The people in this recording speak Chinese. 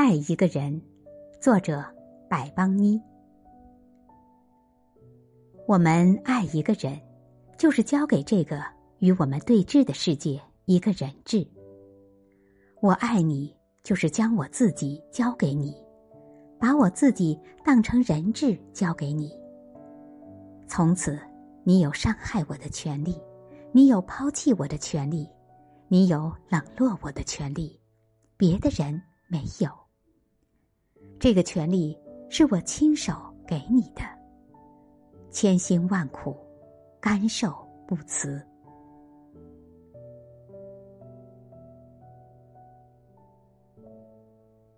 爱一个人，作者百邦妮。我们爱一个人，就是交给这个与我们对峙的世界一个人质。我爱你，就是将我自己交给你，把我自己当成人质交给你。从此，你有伤害我的权利，你有抛弃我的权利，你有冷落我的权利，别的人。没有，这个权利是我亲手给你的。千辛万苦甘受不辞。